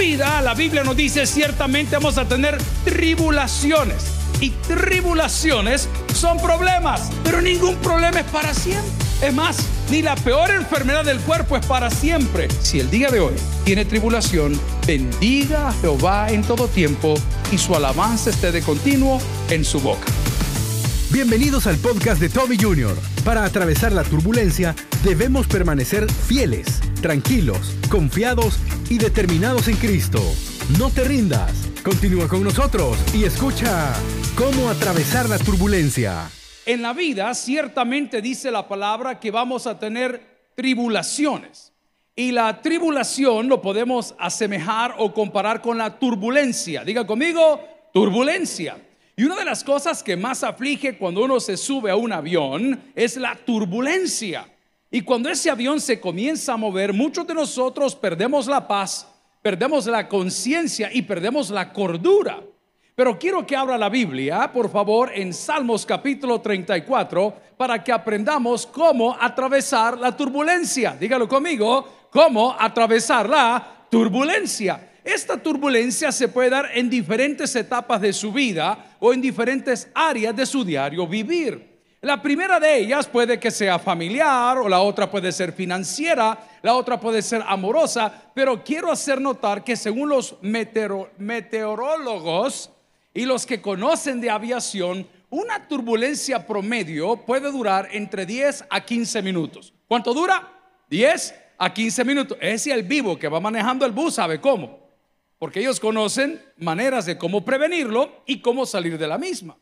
la Biblia nos dice, ciertamente vamos a tener tribulaciones. Y tribulaciones son problemas, pero ningún problema es para siempre. Es más, ni la peor enfermedad del cuerpo es para siempre. Si el día de hoy tiene tribulación, bendiga a Jehová en todo tiempo y su alabanza esté de continuo en su boca. Bienvenidos al podcast de Tommy Jr. Para atravesar la turbulencia debemos permanecer fieles, tranquilos, confiados y determinados en Cristo. No te rindas. Continúa con nosotros y escucha cómo atravesar la turbulencia. En la vida ciertamente dice la palabra que vamos a tener tribulaciones. Y la tribulación lo podemos asemejar o comparar con la turbulencia. Diga conmigo, turbulencia. Y una de las cosas que más aflige cuando uno se sube a un avión es la turbulencia. Y cuando ese avión se comienza a mover, muchos de nosotros perdemos la paz, perdemos la conciencia y perdemos la cordura. Pero quiero que abra la Biblia, por favor, en Salmos capítulo 34, para que aprendamos cómo atravesar la turbulencia. Dígalo conmigo, cómo atravesar la turbulencia. Esta turbulencia se puede dar en diferentes etapas de su vida o en diferentes áreas de su diario vivir. La primera de ellas puede que sea familiar o la otra puede ser financiera, la otra puede ser amorosa, pero quiero hacer notar que según los meteorólogos y los que conocen de aviación, una turbulencia promedio puede durar entre 10 a 15 minutos. ¿Cuánto dura? 10 a 15 minutos. Ese el vivo que va manejando el bus sabe cómo porque ellos conocen maneras de cómo prevenirlo y cómo salir de la misma.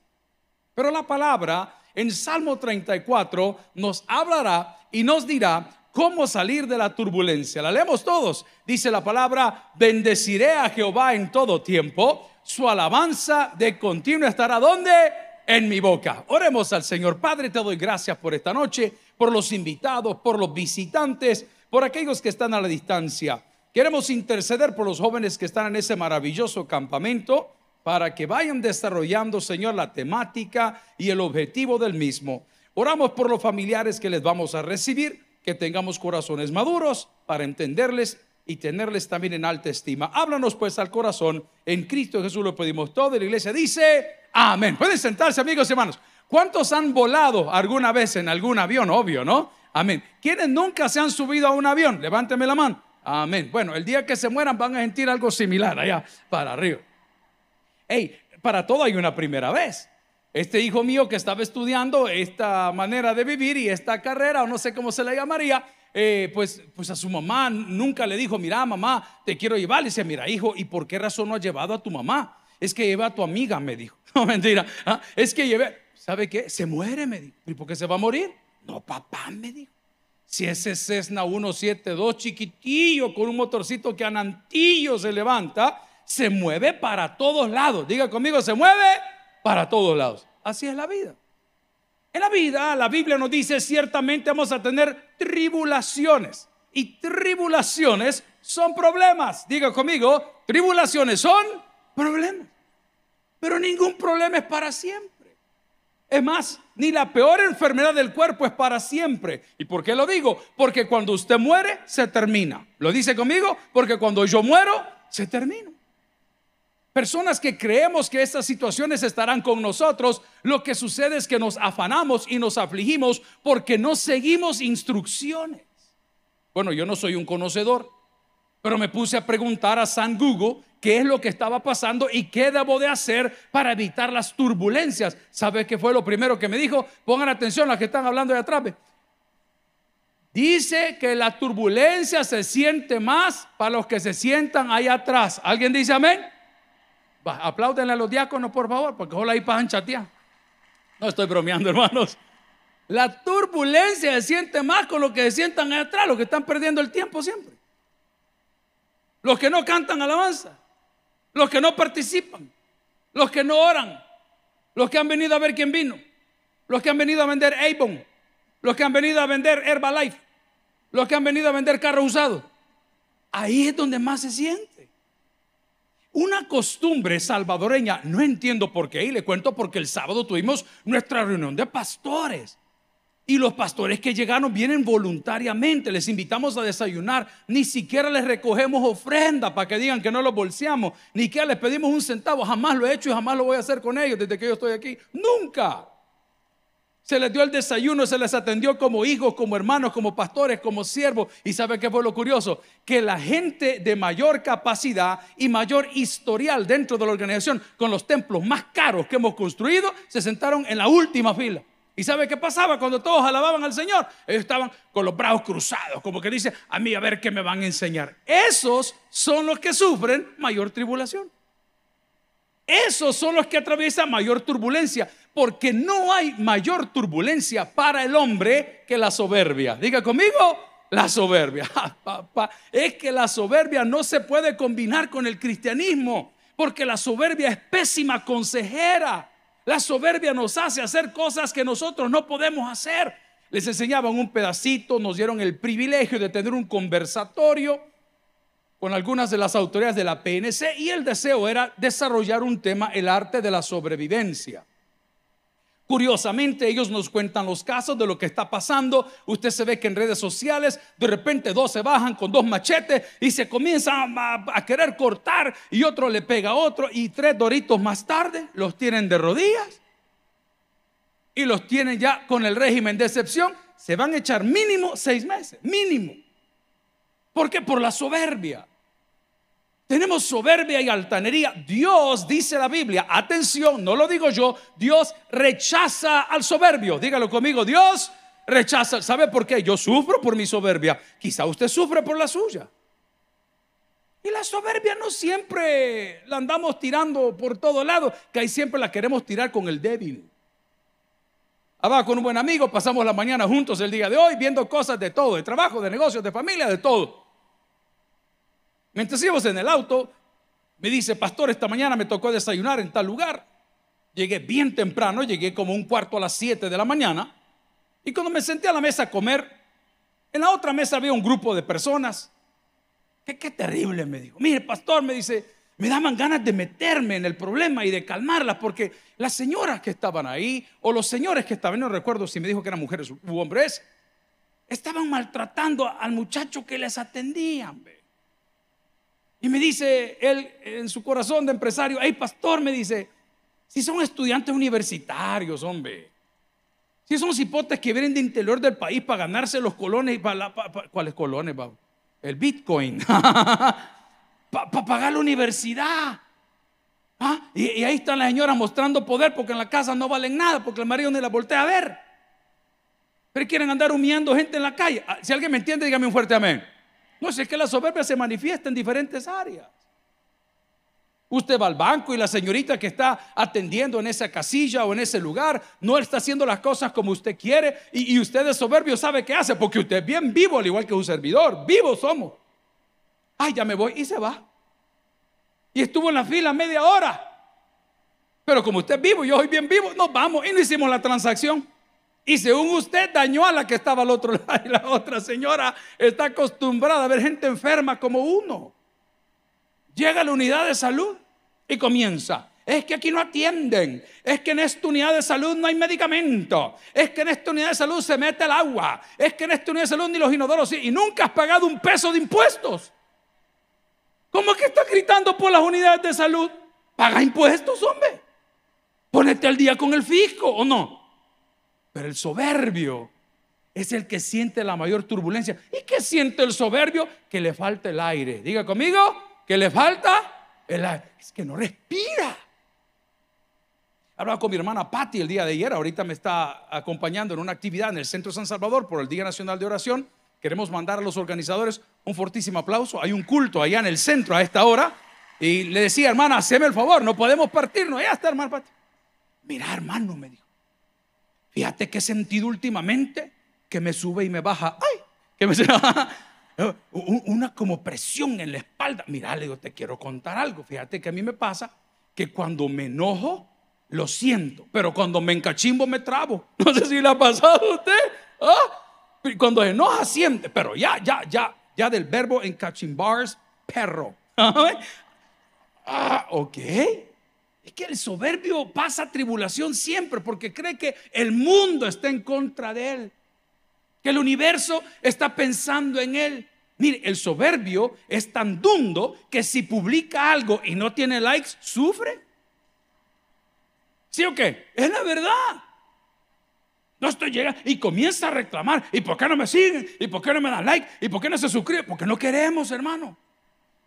Pero la palabra en Salmo 34 nos hablará y nos dirá cómo salir de la turbulencia. La leemos todos. Dice la palabra, bendeciré a Jehová en todo tiempo, su alabanza de continuo estará donde? En mi boca. Oremos al Señor. Padre, te doy gracias por esta noche, por los invitados, por los visitantes, por aquellos que están a la distancia. Queremos interceder por los jóvenes que están en ese maravilloso campamento para que vayan desarrollando, Señor, la temática y el objetivo del mismo. Oramos por los familiares que les vamos a recibir, que tengamos corazones maduros para entenderles y tenerles también en alta estima. Háblanos pues al corazón. En Cristo Jesús lo pedimos todo. La iglesia dice, amén. Pueden sentarse, amigos y hermanos. ¿Cuántos han volado alguna vez en algún avión? Obvio, ¿no? Amén. ¿Quiénes nunca se han subido a un avión? Levánteme la mano. Amén. Bueno, el día que se mueran van a sentir algo similar allá para arriba. Hey, para todo hay una primera vez. Este hijo mío que estaba estudiando esta manera de vivir y esta carrera, o no sé cómo se le llamaría, eh, pues, pues a su mamá nunca le dijo, mira mamá, te quiero llevar. Le dice, mira hijo, ¿y por qué razón no has llevado a tu mamá? Es que lleva a tu amiga, me dijo. No, mentira. ¿ah? Es que lleve, ¿sabe qué? Se muere, me dijo. ¿Y por qué se va a morir? No, papá, me dijo. Si ese Cessna 172 chiquitillo con un motorcito que a Nantillo se levanta, se mueve para todos lados. Diga conmigo, se mueve para todos lados. Así es la vida. En la vida, la Biblia nos dice, ciertamente vamos a tener tribulaciones. Y tribulaciones son problemas. Diga conmigo, tribulaciones son problemas. Pero ningún problema es para siempre. Es más, ni la peor enfermedad del cuerpo es para siempre. ¿Y por qué lo digo? Porque cuando usted muere, se termina. ¿Lo dice conmigo? Porque cuando yo muero, se termina. Personas que creemos que estas situaciones estarán con nosotros, lo que sucede es que nos afanamos y nos afligimos porque no seguimos instrucciones. Bueno, yo no soy un conocedor, pero me puse a preguntar a San Google qué es lo que estaba pasando y qué debo de hacer para evitar las turbulencias. ¿Sabe qué fue lo primero que me dijo? Pongan atención las que están hablando de atrás. Dice que la turbulencia se siente más para los que se sientan ahí atrás. ¿Alguien dice amén? apláudenle a los diáconos, por favor, porque hola ahí pasan chatear. No estoy bromeando, hermanos. La turbulencia se siente más con los que se sientan ahí atrás, los que están perdiendo el tiempo siempre. Los que no cantan alabanza los que no participan, los que no oran, los que han venido a ver quién vino, los que han venido a vender Avon, los que han venido a vender Herbalife, los que han venido a vender carro usado. Ahí es donde más se siente. Una costumbre salvadoreña, no entiendo por qué, y le cuento porque el sábado tuvimos nuestra reunión de pastores. Y los pastores que llegaron vienen voluntariamente, les invitamos a desayunar, ni siquiera les recogemos ofrenda para que digan que no los bolseamos, ni siquiera les pedimos un centavo, jamás lo he hecho y jamás lo voy a hacer con ellos desde que yo estoy aquí, nunca. Se les dio el desayuno, se les atendió como hijos, como hermanos, como pastores, como siervos. Y sabe qué fue lo curioso? Que la gente de mayor capacidad y mayor historial dentro de la organización, con los templos más caros que hemos construido, se sentaron en la última fila. ¿Y sabe qué pasaba cuando todos alababan al Señor? Ellos estaban con los brazos cruzados, como que dice, a mí a ver qué me van a enseñar. Esos son los que sufren mayor tribulación. Esos son los que atraviesan mayor turbulencia, porque no hay mayor turbulencia para el hombre que la soberbia. Diga conmigo, la soberbia. es que la soberbia no se puede combinar con el cristianismo, porque la soberbia es pésima consejera. La soberbia nos hace hacer cosas que nosotros no podemos hacer. Les enseñaban un pedacito, nos dieron el privilegio de tener un conversatorio con algunas de las autoridades de la PNC y el deseo era desarrollar un tema, el arte de la sobrevivencia. Curiosamente, ellos nos cuentan los casos de lo que está pasando. Usted se ve que en redes sociales de repente dos se bajan con dos machetes y se comienzan a, querer cortar y otro le pega a otro y tres doritos más tarde los tienen de rodillas y los tienen ya con el régimen de excepción. Se van a echar mínimo seis meses, mínimo. ¿Por qué? Por la soberbia. Tenemos soberbia y altanería. Dios, dice la Biblia, atención, no lo digo yo, Dios rechaza al soberbio. Dígalo conmigo, Dios rechaza. ¿Sabe por qué? Yo sufro por mi soberbia. Quizá usted sufre por la suya. Y la soberbia no siempre la andamos tirando por todo lado, que ahí siempre la queremos tirar con el débil. Abajo con un buen amigo, pasamos la mañana juntos el día de hoy viendo cosas de todo, de trabajo, de negocios, de familia, de todo. Mientras íbamos en el auto, me dice, pastor, esta mañana me tocó desayunar en tal lugar. Llegué bien temprano, llegué como un cuarto a las 7 de la mañana. Y cuando me senté a la mesa a comer, en la otra mesa había un grupo de personas. Qué, terrible, me dijo. Mire, pastor, me dice, me daban ganas de meterme en el problema y de calmarlas, porque las señoras que estaban ahí, o los señores que estaban, no recuerdo si me dijo que eran mujeres u hombres, estaban maltratando al muchacho que les atendía. Y me dice él en su corazón de empresario, hey pastor, me dice, si son estudiantes universitarios, hombre, si son cipotes que vienen de interior del país para ganarse los colones, para, ¿cuáles colones? El Bitcoin, para pagar la universidad. ¿Ah? Y, ahí están las señoras mostrando poder porque en la casa no valen nada, porque el marido ni la voltea a ver. Pero quieren andar humillando gente en la calle. Ah, si alguien me entiende, dígame un fuerte amén. No, es que la soberbia se manifiesta en diferentes áreas. Usted va al banco y la señorita que está atendiendo en esa casilla o en ese lugar no está haciendo las cosas como usted quiere y, usted es soberbio, ¿sabe qué hace? Porque usted es bien vivo, al igual que un servidor. Vivos somos. Ay, ya me voy y se va. Y estuvo en la fila media hora. Pero como usted es vivo y yo soy bien vivo, nos vamos y no hicimos la transacción. Y según usted dañó a la que estaba al otro lado y la otra señora está acostumbrada a ver gente enferma como uno. Llega a la unidad de salud y comienza. Es que aquí no atienden. Es que en esta unidad de salud no hay medicamento. Es que en esta unidad de salud se mete el agua. Es que en esta unidad de salud ni los inodoros. Y nunca has pagado un peso de impuestos. ¿Cómo es que estás gritando por las unidades de salud? Paga impuestos, hombre. Ponete al día con el fisco o no. Pero el soberbio es el que siente la mayor turbulencia. ¿Y qué siente el soberbio? Que le falta el aire. Diga conmigo, que le falta el aire. Es que no respira. Hablaba con mi hermana Patti el día de ayer. Ahorita me está acompañando en una actividad en el Centro San Salvador por el Día Nacional de Oración. Queremos mandar a los organizadores un fortísimo aplauso. Hay un culto allá en el centro a esta hora. Y le decía, hermana, haceme el favor, no podemos partirnos. Ya está, hermana Patti. Mira, hermano, me dijo. Fíjate que he sentido últimamente que me sube y me baja. ¡Ay! Que me una como presión en la espalda. Mira, le digo, te quiero contar algo. Fíjate que a mí me pasa que cuando me enojo, lo siento, pero cuando me encachimbo me trabo. No sé si le ha pasado a usted. ¿Ah? Cuando se enoja siente, pero ya, ya, ya, ya del verbo encachimbars, perro. ah, ok. Es que el soberbio pasa tribulación siempre porque cree que el mundo está en contra de él. que el universo está pensando en él. Mire, el soberbio es tan dundo que si publica algo y no tiene likes, sufre. ¿Sí o qué? Es la verdad. No estoy llegando y comienza a reclamar. ¿Y por qué no me siguen? ¿Y por qué no me dan like? ¿Y por qué no se suscriben? Porque no queremos, hermano.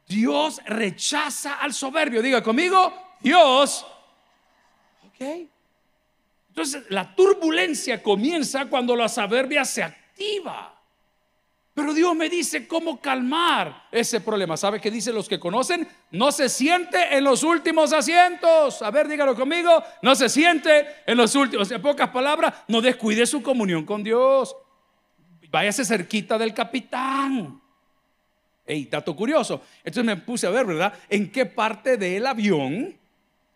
Dios rechaza al soberbio. Diga conmigo, Dios. Ok. Entonces, la turbulencia comienza cuando la soberbia se activa. Pero Dios me dice cómo calmar ese problema. ¿Sabe qué dicen los que conocen? No se siente en los últimos asientos. A ver, dígalo conmigo. No se siente en los últimos. En pocas palabras, no descuide su comunión con Dios. Váyase cerquita del capitán. Ey, dato curioso. Entonces me puse a ver, ¿verdad? ¿En qué parte del avión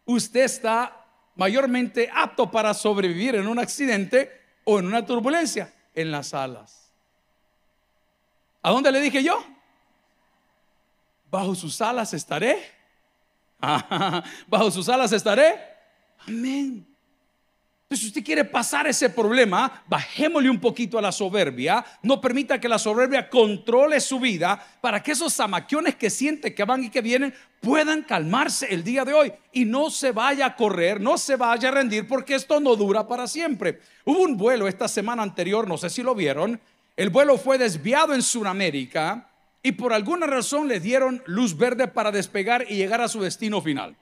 usted está mayormente apto para sobrevivir en un accidente o en una turbulencia? En las alas. ¿A dónde le dije yo? Bajo sus alas estaré. Bajo sus alas estaré. Amén. Entonces, si usted quiere pasar ese problema, bajémosle un poquito a la soberbia. No permita que la soberbia controle su vida para que esos zamaquiones que siente que van y que vienen puedan calmarse el día de hoy y no se vaya a correr, no se vaya a rendir, porque esto no dura para siempre. Hubo un vuelo esta semana anterior, no sé si lo vieron, el vuelo fue desviado en Sudamérica y por alguna razón le dieron luz verde para despegar y llegar a su destino final.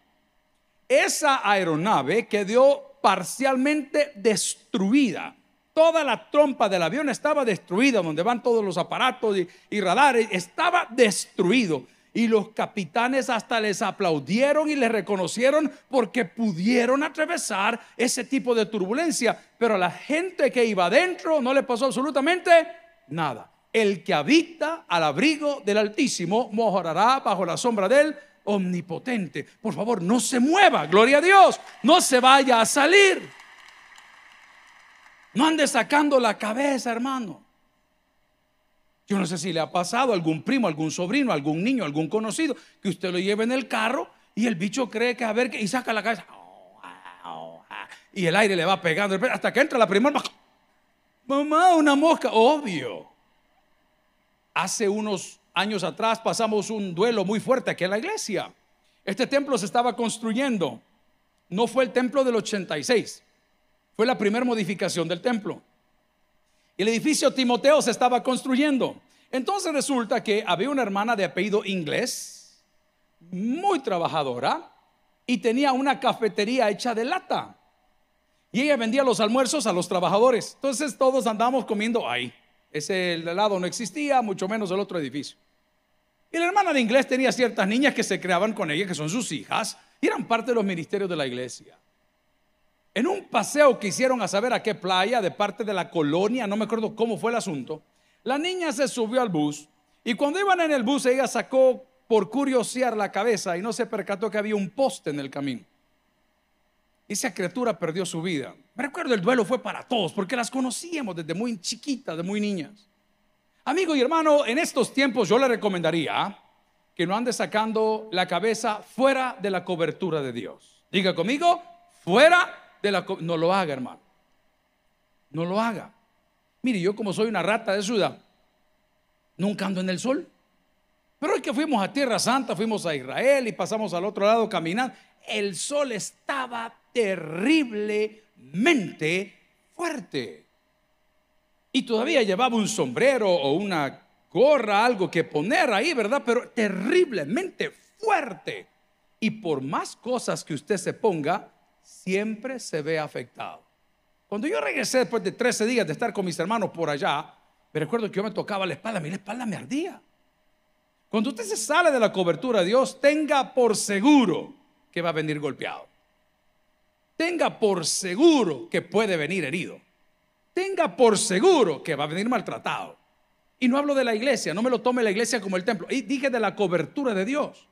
Esa aeronave quedó parcialmente destruida. Toda la trompa del avión estaba destruida, donde van todos los aparatos y, radares, estaba destruido. Y los capitanes hasta les aplaudieron y les reconocieron porque pudieron atravesar ese tipo de turbulencia. Pero a la gente que iba adentro no le pasó absolutamente nada. El que habita al abrigo del Altísimo mejorará bajo la sombra del Omnipotente. Por favor, no se mueva, gloria a Dios, no se vaya a salir. No ande sacando la cabeza, hermano. Yo no sé si le ha pasado a algún primo, algún sobrino, algún niño, algún conocido, que usted lo lleve en el carro y el bicho cree que a ver, y saca la cabeza. Y el aire le va pegando hasta que entra la primera. Mamá, una mosca, obvio. Hace unos años atrás pasamos un duelo muy fuerte aquí en la iglesia. Este templo se estaba construyendo. No fue el templo del 86, fue la primera modificación del templo. El edificio Timoteo se estaba construyendo. Entonces resulta que había una hermana de apellido inglés, muy trabajadora, y tenía una cafetería hecha de lata. Y ella vendía los almuerzos a los trabajadores. Entonces todos andábamos comiendo ahí. Ese helado no existía, mucho menos el otro edificio. Y la hermana de inglés tenía ciertas niñas que se creaban con ella, que son sus hijas, y eran parte de los ministerios de la iglesia. En un paseo que hicieron a saber a qué playa de parte de la colonia, no me acuerdo cómo fue el asunto, la niña se subió al bus y cuando iban en el bus ella sacó por curiosear la cabeza y no se percató que había un poste en el camino. Esa criatura perdió su vida. Me recuerdo el duelo fue para todos porque las conocíamos desde muy chiquitas, de muy niñas. Amigo y hermano, en estos tiempos yo le recomendaría que no ande sacando la cabeza fuera de la cobertura de Dios. Diga conmigo, fuera de la... No lo haga, hermano. No lo haga. Mire, yo como soy una rata de ciudad, nunca ando en el sol. Pero hoy que fuimos a Tierra Santa, fuimos a Israel y pasamos al otro lado caminando, el sol estaba terriblemente fuerte. Y todavía llevaba un sombrero o una gorra, algo que poner ahí, ¿verdad? Pero terriblemente fuerte. Y por más cosas que usted se ponga, siempre se ve afectado. Cuando yo regresé después de 13 días de estar con mis hermanos por allá, me recuerdo que yo me tocaba la espalda, mi espalda me ardía. Cuando usted se sale de la cobertura de Dios, tenga por seguro que va a venir golpeado tenga por seguro que puede venir herido. Tenga por seguro que va a venir maltratado. Y no hablo de la iglesia, no me lo tome la iglesia como el templo. Y dije de la cobertura de Dios.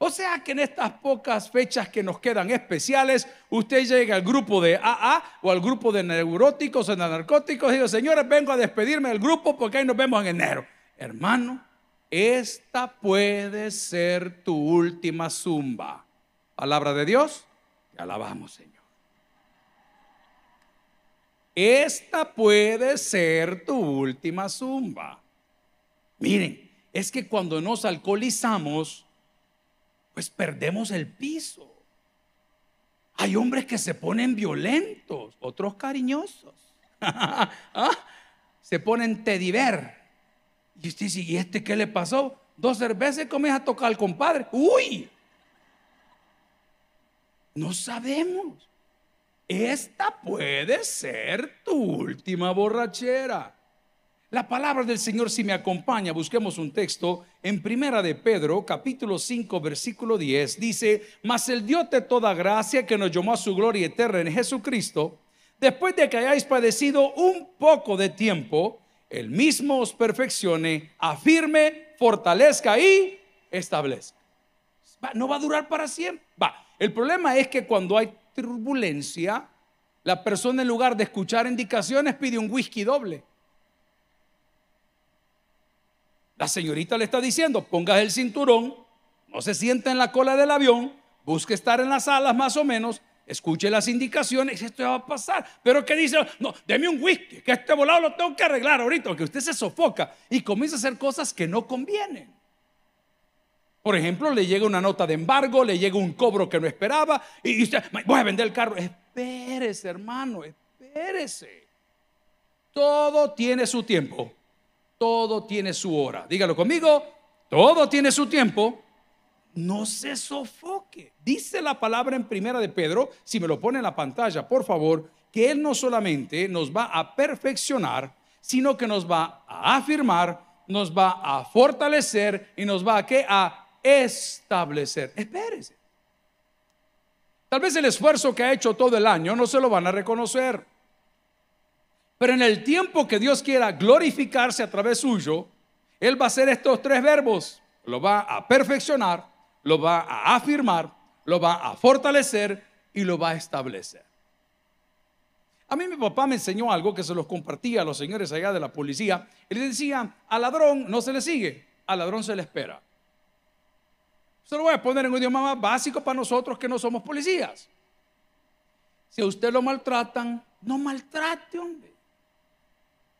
O sea que en estas pocas fechas que nos quedan especiales, usted llega al grupo de AA o al grupo de neuróticos o de narcóticos y dice, señores, vengo a despedirme del grupo porque ahí nos vemos en enero. Hermano, esta puede ser tu última zumba. Palabra de Dios alabamos, Señor. Esta puede ser tu última zumba. Miren, es que cuando nos alcoholizamos, pues perdemos el piso. Hay hombres que se ponen violentos, otros cariñosos. ¿Ah? Se ponen tediver. Y usted dice, ¿y este qué le pasó? Dos cervezas comienza a tocar al compadre. ¡Uy! No sabemos. Esta puede ser tu última borrachera. La palabra del Señor si me acompaña, busquemos un texto en Primera de Pedro, capítulo 5, versículo 10, dice, "Mas el Dios de toda gracia que nos llamó a su gloria eterna en Jesucristo, después de que hayáis padecido un poco de tiempo, el mismo os perfeccione, afirme, fortalezca y establezca." no va a durar para siempre. Va. El problema es que cuando hay turbulencia, la persona en lugar de escuchar indicaciones pide un whisky doble. La señorita le está diciendo, ponga el cinturón, no se sienta en la cola del avión, busque estar en las alas más o menos, escuche las indicaciones, esto ya va a pasar. Pero que dice, no, deme un whisky, que este volado lo tengo que arreglar ahorita, porque usted se sofoca y comienza a hacer cosas que no convienen. Por ejemplo, le llega una nota de embargo, le llega un cobro que no esperaba y dice, voy a vender el carro. Espérese, hermano, espérese. Todo tiene su tiempo todo tiene su hora. Dígalo conmigo, todo tiene su tiempo. No se sofoque. Dice la palabra en primera de Pedro, si me lo pone en la pantalla, por favor, que Él no solamente nos va a perfeccionar, sino que nos va a afirmar, nos va a fortalecer y nos va a, ¿qué? Establecer. Espérese. Tal vez el esfuerzo que ha hecho todo el año no se lo van a reconocer. Pero en el tiempo que Dios quiera glorificarse a través suyo, Él va a hacer estos tres verbos. Lo va a perfeccionar, lo va a afirmar, lo va a fortalecer y lo va a establecer. A mí mi papá me enseñó algo que se los compartía a los señores allá de la policía. Él decía, al ladrón no se le sigue, al ladrón se le espera. Se lo voy a poner en un idioma más básico para nosotros que no somos policías. Si a usted lo maltratan, no maltrate, hombre.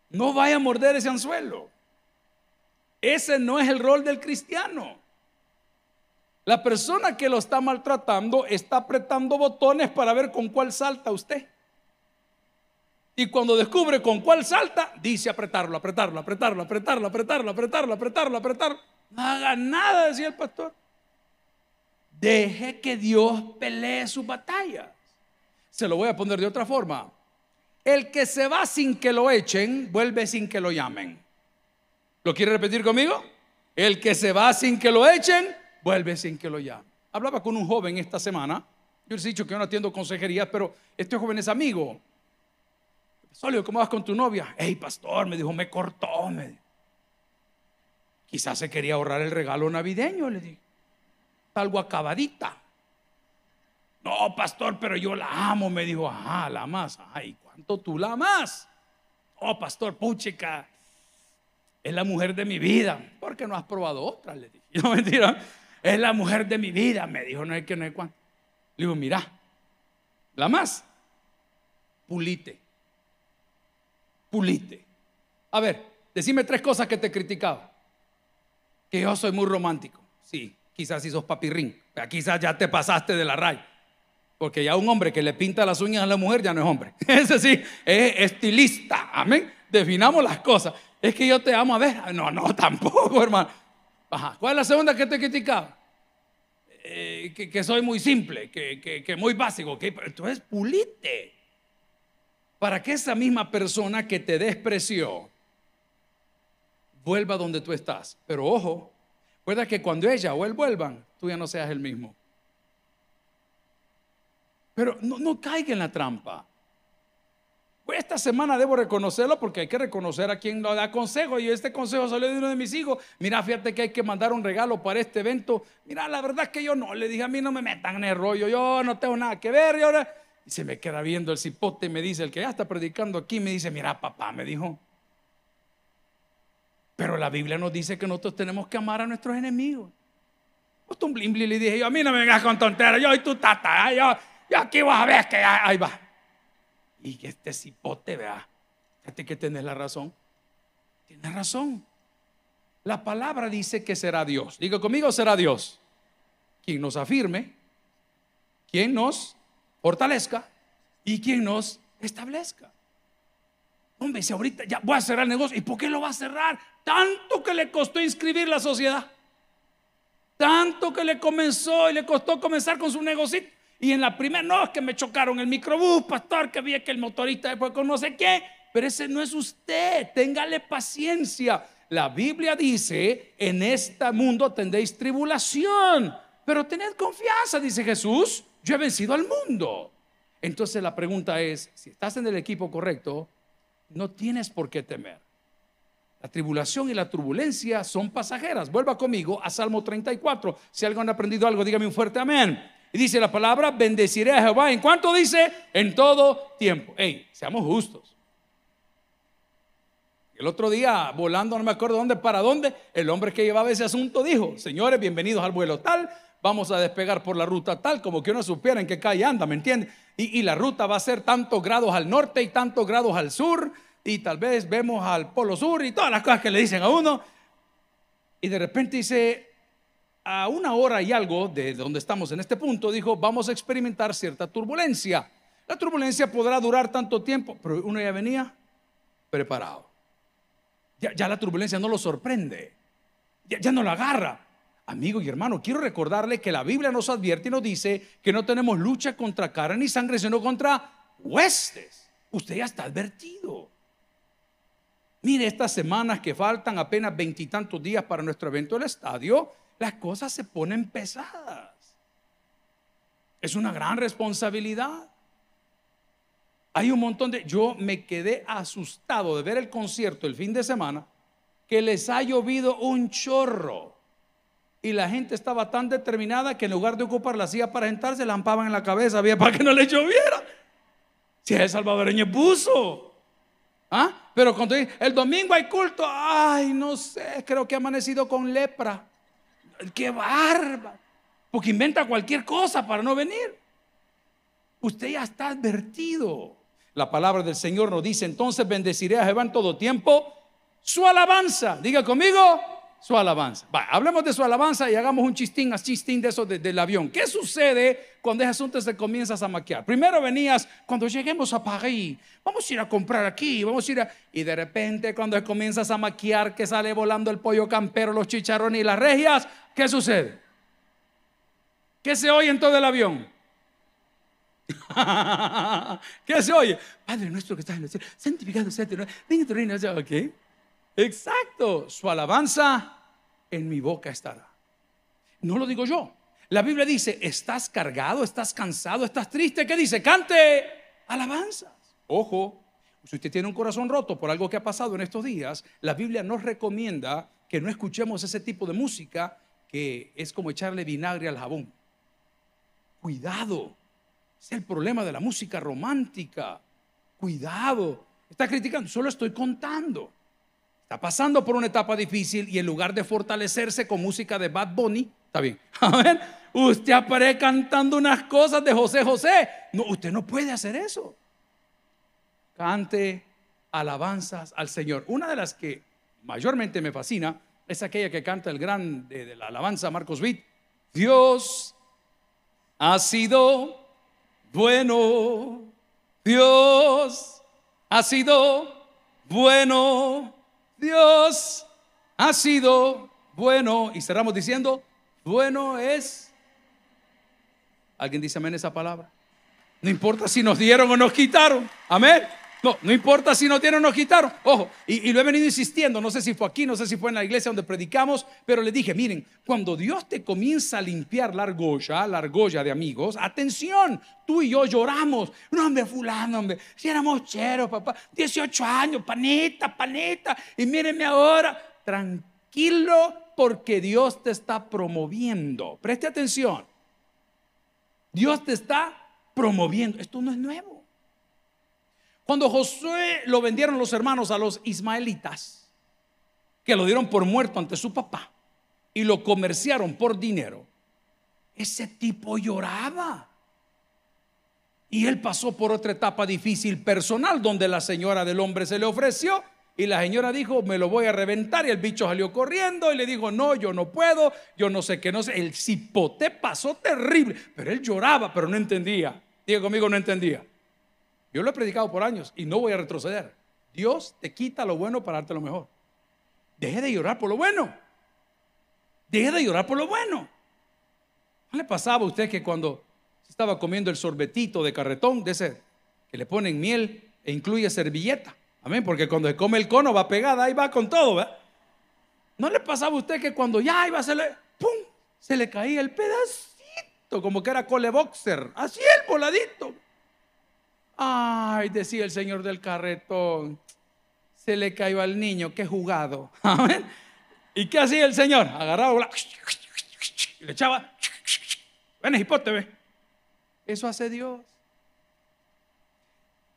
No vaya a morder ese anzuelo. Ese no es el rol del cristiano. La persona que lo está maltratando está apretando botones para ver con cuál salta usted. Y cuando descubre con cuál salta, dice apretarlo, apretarlo, apretarlo, apretarlo, apretarlo, apretarlo, apretarlo, apretarlo. No haga nada, decía el pastor. Deje que Dios pelee su batalla. Se lo voy a poner de otra forma. El que se va sin que lo echen, vuelve sin que lo llamen. ¿Lo quiere repetir conmigo? El que se va sin que lo echen, vuelve sin que lo llamen. Hablaba con un joven esta semana. Yo les he dicho que yo no atiendo consejerías, pero este joven es amigo. Solio, ¿cómo vas con tu novia? Hey, pastor, me dijo, me cortó. Quizás se quería ahorrar el regalo navideño, le dije. Algo acabadita. No, pastor, pero yo la amo, me dijo. Ajá, la amas. Ay, tú la amas. Oh, pastor, puchica, es la mujer de mi vida. ¿Por qué no has probado otra? Le dije. No, mentira. Es la mujer de mi vida. Me dijo, no es que no es cuánto. Le digo, mira, la más. Pulite. Pulite. A ver, decime tres cosas que te he criticado. Que yo soy muy romántico. Sí, quizás si sos papirrín. Quizás ya te pasaste de la raya. Porque ya un hombre que le pinta las uñas a la mujer ya no es hombre. Ese sí, es estilista. Amén. Definamos las cosas. Es que yo te amo a ver. No, no, tampoco, hermano. ¿Cuál es la segunda que te he criticado? Eh, que, soy muy simple, que, que muy básico. Que, entonces, pulite. Para que esa misma persona que te despreció vuelva donde tú estás. Pero ojo, pueda que cuando ella o él vuelvan, tú ya no seas el mismo. Pero no, caiga en la trampa. Pues esta semana debo reconocerlo porque hay que reconocer a quien lo da consejo. Y este consejo salió de uno de mis hijos. Mira, fíjate que hay que mandar un regalo para este evento. Mira, la verdad es que yo no. Le dije a mí no me metan en el rollo. Yo no tengo nada que ver. Y, y se me queda viendo el cipote y me dice, el que ya está predicando aquí, me dice, mira, papá, me dijo. Pero la Biblia nos dice que nosotros tenemos que amar a nuestros enemigos. Pues un blim, le dije yo, a mí no me vengas con tonteras. Yo y tu tata. Yo, y aquí vas a ver que ahí va. Y que este cipote, vea, fíjate que tenés la razón. Tienes razón. La palabra dice que será Dios. Digo conmigo, será Dios. Quien nos afirme, quien nos fortalezca y quien nos establezca. Hombre, si ahorita ya voy a cerrar el negocio, ¿y por qué lo va a cerrar? Tanto que le costó inscribir la sociedad. Tanto que le comenzó y le costó comenzar con su negocio. Y en la primera, no, es que me chocaron el microbús, pastor, que vi que el motorista después con no sé qué. Pero ese no es usted, téngale paciencia. La Biblia dice, en este mundo tendréis tribulación, pero tened confianza, dice Jesús, yo he vencido al mundo. Entonces la pregunta es, si estás en el equipo correcto, no tienes por qué temer. La tribulación y la turbulencia son pasajeras. Vuelva conmigo a Salmo 34. Si algo han aprendido algo, dígame un fuerte amén. Y dice la palabra, bendeciré a Jehová. ¿En cuánto dice? En todo tiempo. Hey, seamos justos. El otro día, volando, no me acuerdo dónde, para dónde, el hombre que llevaba ese asunto dijo, señores, bienvenidos al vuelo tal, vamos a despegar por la ruta tal, como que uno supiera en qué calle anda, ¿me entiende? Y, la ruta va a ser tantos grados al norte y tantos grados al sur, y tal vez vemos al polo sur y todas las cosas que le dicen a uno. Y de repente dice, a una hora y algo de donde estamos en este punto, dijo, vamos a experimentar cierta turbulencia. La turbulencia podrá durar tanto tiempo, pero uno ya venía preparado. Ya, la turbulencia no lo sorprende. Ya, ya no lo agarra. Amigo y hermano, quiero recordarle que la Biblia nos advierte y nos dice que no tenemos lucha contra carne ni sangre, sino contra huestes. Usted ya está advertido. Mire, estas semanas que faltan apenas veintitantos días para nuestro evento del estadio, las cosas se ponen pesadas. Es una gran responsabilidad. Hay un montón de... Yo me quedé asustado de ver el concierto el fin de semana que les ha llovido un chorro. Y la gente estaba tan determinada que en lugar de ocupar la silla para sentarse, la ampaban en la cabeza, había para que no le lloviera. Si es salvadoreño puso. ¿Ah? Pero cuando el domingo hay culto, ay, no sé, creo que ha amanecido con lepra. Qué barba. Porque inventa cualquier cosa para no venir. Usted ya está advertido. La palabra del Señor nos dice, entonces bendeciré a Jehová en todo tiempo su alabanza. Diga conmigo, su alabanza. Va, hablemos de su alabanza y hagamos un chistín, a chistín de eso del avión. ¿Qué sucede cuando ese asunto se comienzas a maquiar? Primero venías, cuando lleguemos a París, vamos a ir a comprar aquí, vamos a ir a... Y de repente cuando comienzas a maquiar que sale volando el pollo campero, los chicharrones y las regias, ¿qué sucede? ¿Qué se oye en todo el avión? ¿Qué se oye? Padre nuestro que estás en el cielo, santificado sea tu nombre, venga tu reino. Ok, exacto. Su alabanza en mi boca estará. No lo digo yo. La Biblia dice, estás cargado, estás cansado, estás triste. ¿Qué dice? Cante alabanzas. Ojo, si usted tiene un corazón roto por algo que ha pasado en estos días, la Biblia nos recomienda que no escuchemos ese tipo de música que es como echarle vinagre al jabón. Cuidado. Es el problema de la música romántica. Cuidado. Está criticando, solo estoy contando. Está pasando por una etapa difícil y en lugar de fortalecerse con música de Bad Bunny, está bien. A ver, usted aparece cantando unas cosas de José José. No, usted no puede hacer eso. Cante alabanzas al Señor. Una de las que mayormente me fascina es aquella que canta el gran de, la alabanza Marcos Witt. Dios ha sido bueno. Dios ha sido bueno. Dios ha sido bueno. Y cerramos diciendo, bueno es. ¿Alguien dice amén esa palabra? No importa si nos dieron o nos quitaron. Amén. No, no importa si no tienen o nos quitaron. Ojo, y, lo he venido insistiendo, no sé si fue aquí, no sé si fue en la iglesia donde predicamos, pero le dije, miren, cuando Dios te comienza a limpiar la argolla, la argolla de amigos, atención, tú y yo lloramos. No, hombre, fulano, hombre, si éramos cheros, papá, 18 años, panita, panita, y mírenme ahora, tranquilo, porque Dios te está promoviendo. Preste atención. Dios te está promoviendo. Esto no es nuevo. Cuando Josué lo vendieron los hermanos a los ismaelitas, que lo dieron por muerto ante su papá y lo comerciaron por dinero, ese tipo lloraba. Y él pasó por otra etapa difícil personal donde la señora del hombre se le ofreció y la señora dijo, me lo voy a reventar y el bicho salió corriendo y le dijo, no, yo no puedo, yo no sé qué, no sé. El cipote pasó terrible, pero él lloraba, pero no entendía. Diga conmigo, no entendía. Yo lo he predicado por años y no voy a retroceder. Dios te quita lo bueno para darte lo mejor. Deje de llorar por lo bueno. Deje de llorar por lo bueno. ¿No le pasaba a usted que cuando estaba comiendo el sorbetito de carretón, de ese que le ponen miel e incluye servilleta. Amén, porque cuando se come el cono va pegada, ahí va con todo, ¿verdad? ¿No le pasaba a usted que cuando ya iba a hacerle, ¡pum! Se le caía el pedacito, como que era cole boxer, así el voladito. Ay, decía el señor del carretón, se le cayó al niño, qué jugado. Amén. ¿Y qué hacía el señor? Agarraba y le echaba, ven, hipote, ve. Eso hace Dios.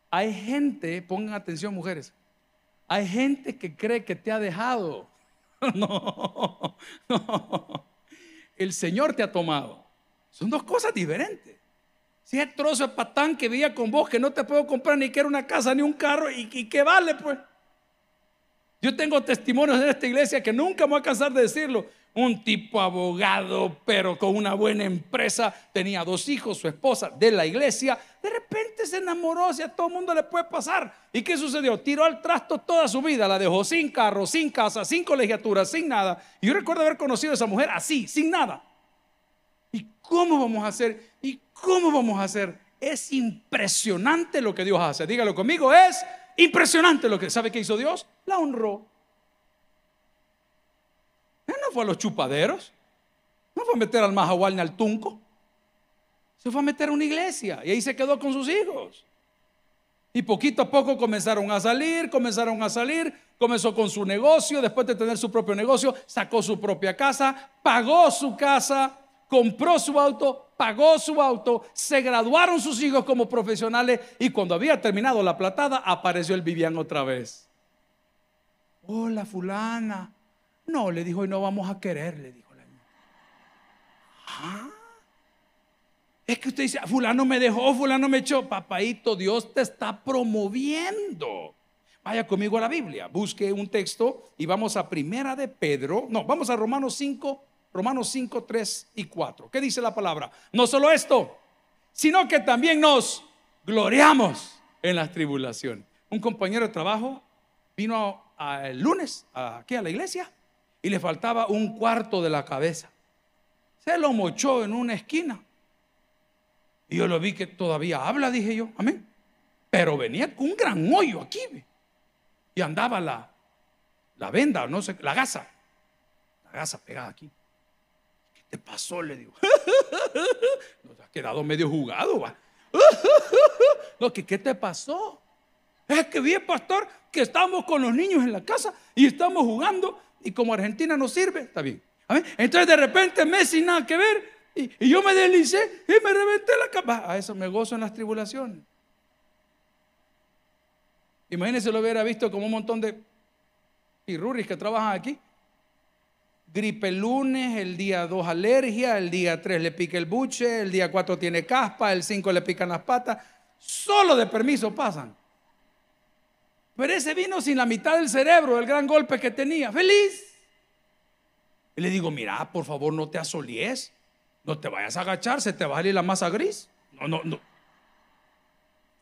Hay gente, pongan atención mujeres, hay gente que cree que te ha dejado. No, no. El Señor te ha tomado. Son dos cosas diferentes. Si es trozo de patán que vivía con vos, que no te puedo comprar ni que era una casa ni un carro, y, que vale, pues. Yo tengo testimonios en esta iglesia que nunca me voy a cansar de decirlo un tipo abogado, pero con una buena empresa, tenía dos hijos, su esposa de la iglesia, de repente se enamoró, si a todo el mundo le puede pasar. ¿Y qué sucedió? Tiró al trasto toda su vida, la dejó sin carro, sin casa, sin colegiatura, sin nada. Y yo recuerdo haber conocido a esa mujer así, sin nada. ¿Y cómo vamos a hacer? ¿Y cómo vamos a hacer? Es impresionante lo que Dios hace. Dígalo conmigo, es impresionante lo que sabe que hizo Dios. La honró no fue a los chupaderos, no fue a meter al majahual ni al tunco, se fue a meter a una iglesia y ahí se quedó con sus hijos. Y poquito a poco comenzaron a salir, comenzaron a salir, comenzó con su negocio, después de tener su propio negocio, sacó su propia casa, pagó su casa, compró su auto, pagó su auto, se graduaron sus hijos como profesionales y cuando había terminado la platada apareció el Vivian otra vez. Hola fulana, no, le dijo, y no vamos a querer, le dijo la niña. ¿Ah? Es que usted dice, fulano me dejó, fulano me echó. Papaito, Dios te está promoviendo. Vaya conmigo a la Biblia, busque un texto y vamos a Primera de Pedro. No, vamos a Romanos 5, Romanos 5, 3 y 4. ¿Qué dice la palabra? No solo esto, sino que también nos gloriamos en las tribulaciones. Un compañero de trabajo vino el lunes aquí a la iglesia y le faltaba un cuarto de la cabeza. Se lo mochó en una esquina. Y yo lo vi que todavía habla, dije yo, amén. Pero venía con un gran hoyo aquí. Y andaba la, la venda, no sé, la gasa. La gasa pegada aquí. ¿Qué te pasó? Le digo. Nos ha quedado medio jugado, va. No, ¿qué te pasó? Es que vi, pastor, que estamos con los niños en la casa y estamos jugando y como Argentina no sirve, está bien. Entonces de repente Messi nada que ver y, yo me deslicé y me reventé la capa. A eso me gozo en las tribulaciones. Imagínense lo hubiera visto como un montón de pirurris que trabajan aquí. Gripe el lunes, el día 2 alergia, el día 3 le pica el buche, el día 4 tiene caspa, el 5 le pican las patas. Solo de permiso pasan. Pero ese vino sin la mitad del cerebro, el gran golpe que tenía. Feliz. Y le digo, mira, por favor, no te asolies. No te vayas a agachar, se te va a salir la masa gris. No, no, no.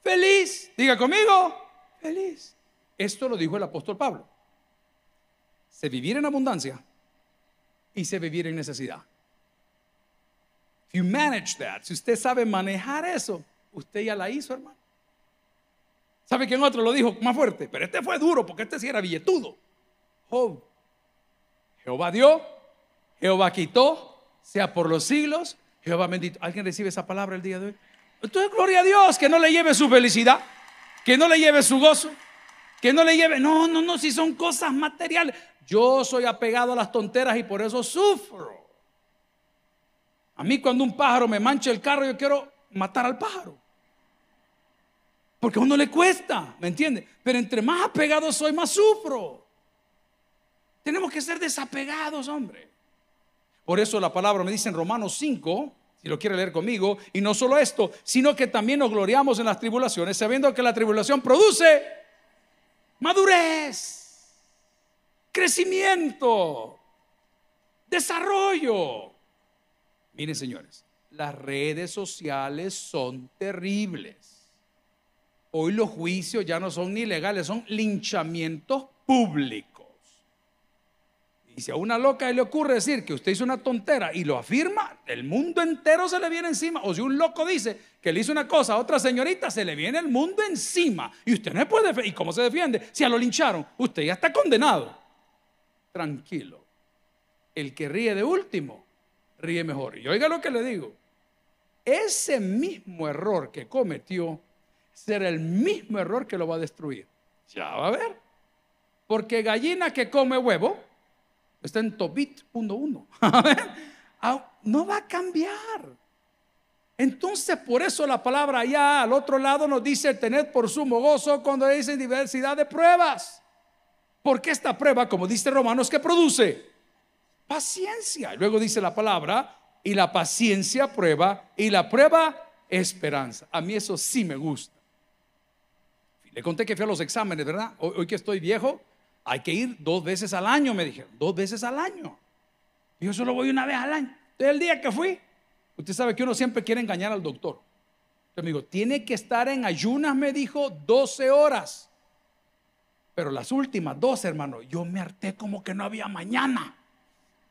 Feliz. Diga conmigo. Feliz. Esto lo dijo el apóstol Pablo. Se vivir en abundancia se vivir en necesidad. You manage that, si usted sabe manejar eso, usted ya la hizo, hermano. ¿Sabe quién otro lo dijo más fuerte? Pero este fue duro porque este sí era billetudo. Job. Jehová dio, Jehová quitó, sea por los siglos, Jehová bendito. ¿Alguien recibe esa palabra el día de hoy? Entonces, gloria a Dios, que no le lleve su felicidad, que no le lleve su gozo, que no le lleve, no, no, no, si son cosas materiales. Yo soy apegado a las tonteras y por eso sufro. A mí cuando un pájaro me mancha el carro, yo quiero matar al pájaro. Porque a uno le cuesta, ¿me entiende? Pero entre más apegado soy, más sufro. Tenemos que ser desapegados, hombre. Por eso la palabra me dice en Romanos 5, si lo quiere leer conmigo. Y no solo esto, sino que también nos gloriamos en las tribulaciones, sabiendo que la tribulación produce madurez, crecimiento, desarrollo. Miren, señores, las redes sociales son terribles. Hoy los juicios ya no son ni legales, son linchamientos públicos. Y si a una loca le ocurre decir que usted hizo una tontera y lo afirma, el mundo entero se le viene encima. O si un loco dice que le hizo una cosa a otra señorita, se le viene el mundo encima. Y usted no puede. ¿Y cómo se defiende? Si a lo lincharon, usted ya está condenado. Tranquilo. El que ríe de último, ríe mejor. Y oiga lo que le digo. Ese mismo error que cometió será el mismo error que lo va a destruir. Ya va a ver. Porque gallina que come huevo Está en Tobit 1.1. Ah, no va a cambiar. Entonces, por eso la palabra allá al otro lado nos dice tener por sumo gozo cuando dice diversidad de pruebas. Porque esta prueba, como dice Romanos, que produce paciencia. Luego dice la palabra, y la paciencia prueba, y la prueba esperanza. A mí eso sí me gusta. Le conté que fui a los exámenes, ¿verdad? hoy que estoy viejo, hay que ir dos veces al año, me dijeron, dos veces al año. yo solo voy una vez al año. Entonces el día que fui, usted sabe que uno siempre quiere engañar al doctor. Entonces me dijo, tiene que estar en ayunas, me dijo, 12 horas. Pero las últimas dos, hermano, yo me harté como que no había mañana.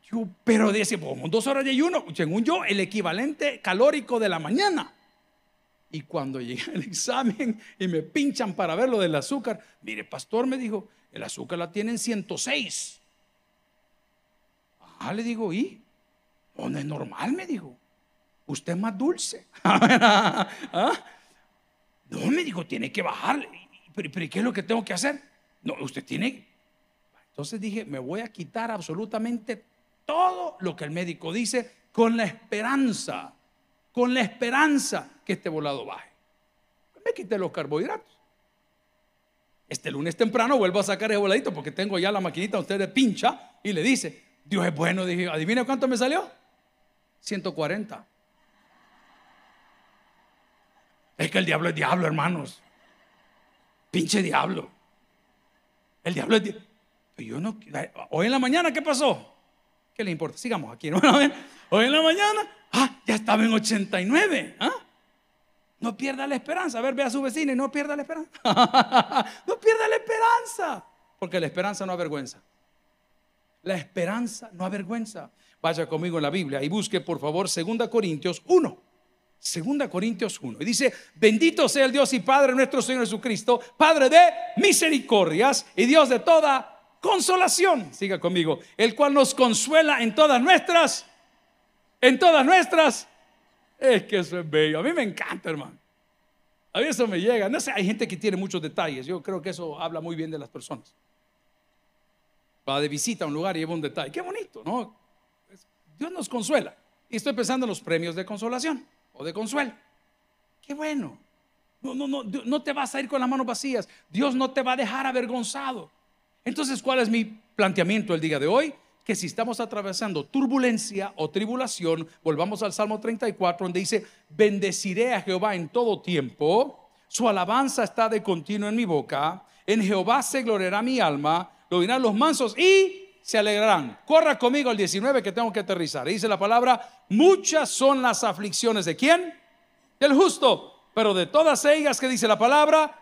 Yo, pero dice, pues, dos horas de ayuno, según yo, el equivalente calórico de la mañana. Y cuando llegué al examen y me pinchan para ver lo del azúcar, mire, pastor me dijo, el azúcar la tiene en 106. Ah, le digo, ¿y? No, es normal, me dijo. Usted es más dulce. ¿Ah? No, me dijo, tiene que bajarle. ¿Pero, ¿Pero qué es lo que tengo que hacer? No, usted tiene. Entonces dije, me voy a quitar absolutamente todo lo que el médico dice con la esperanza, con la esperanza que este volado baje. Me quité los carbohidratos. Este lunes temprano vuelvo a sacar ese voladito porque tengo ya la maquinita, usted le pincha y le dice, Dios es bueno. Dije, adivina cuánto me salió. 140. Es que el diablo es diablo, hermanos. Pinche diablo. El diablo es yo. Hoy en la mañana, ¿qué pasó? ¿Qué le importa? Sigamos aquí. Hoy en la mañana, ah, ya estaba en 89. ¿ah? No pierda la esperanza. A ver, ve a su vecino y no pierda la esperanza. no pierda la esperanza. Porque la esperanza no avergüenza. La esperanza no avergüenza. Vaya conmigo en la Biblia y busque por favor 2 Corintios 1. 2 Corintios 1. Y dice, bendito sea el Dios y Padre nuestro Señor Jesucristo, Padre de misericordias y Dios de toda consolación. Siga conmigo. El cual nos consuela en todas nuestras, en todas nuestras es que eso es bello. A mí me encanta, hermano. A mí eso me llega. No sé, hay gente que tiene muchos detalles. Yo creo que eso habla muy bien de las personas. Va de visita a un lugar y lleva un detalle. Qué bonito, ¿no? Dios nos consuela. Y estoy pensando en los premios de consolación de consuelo. Qué bueno. No, no, no, no te vas a ir con las manos vacías. Dios no te va a dejar avergonzado. Entonces, ¿cuál es mi planteamiento el día de hoy? que si estamos atravesando turbulencia o tribulación, volvamos al Salmo 34, donde dice, bendeciré a Jehová en todo tiempo, su alabanza está de continuo en mi boca, en Jehová se gloriará mi alma, lo dirán los mansos y se alegrarán. Corra conmigo al 19 que tengo que aterrizar. dice la palabra, muchas son las aflicciones de quién? Del justo, pero de todas ellas que dice la palabra,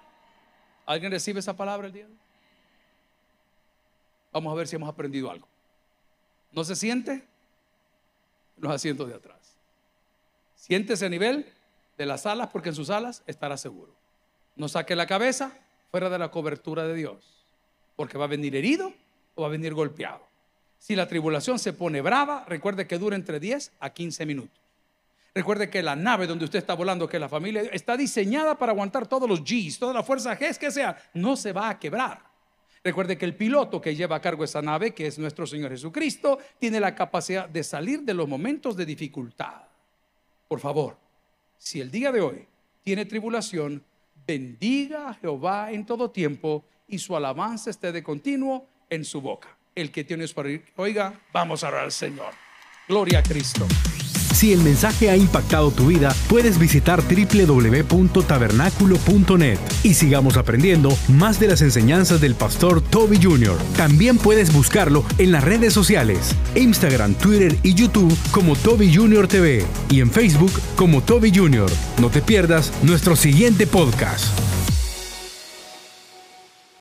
¿alguien recibe esa palabra el día? Vamos a ver si hemos aprendido algo. ¿No se siente? Los asientos de atrás. Siéntese a nivel de las alas porque en sus alas estará seguro. No saque la cabeza fuera de la cobertura de Dios, porque va a venir herido o va a venir golpeado. Si la tribulación se pone brava, recuerde que dura entre 10 a 15 minutos. Recuerde que la nave donde usted está volando, que la familia está diseñada para aguantar todos los G's, toda la fuerza G que sea, no se va a quebrar. Recuerde que el piloto que lleva a cargo esa nave, que es nuestro Señor Jesucristo, tiene la capacidad de salir de los momentos de dificultad. Por favor, si el día de hoy tiene tribulación, bendiga a Jehová en todo tiempo y su alabanza esté de continuo en su boca. El que tiene para ir, oiga, vamos a orar al Señor. Gloria a Cristo. Si el mensaje ha impactado tu vida, puedes visitar www.tabernaculo.net y sigamos aprendiendo más de las enseñanzas del pastor Toby Jr. También puedes buscarlo en las redes sociales, Instagram, Twitter y YouTube como Toby Jr. TV y en Facebook como Toby Jr. No te pierdas nuestro siguiente podcast.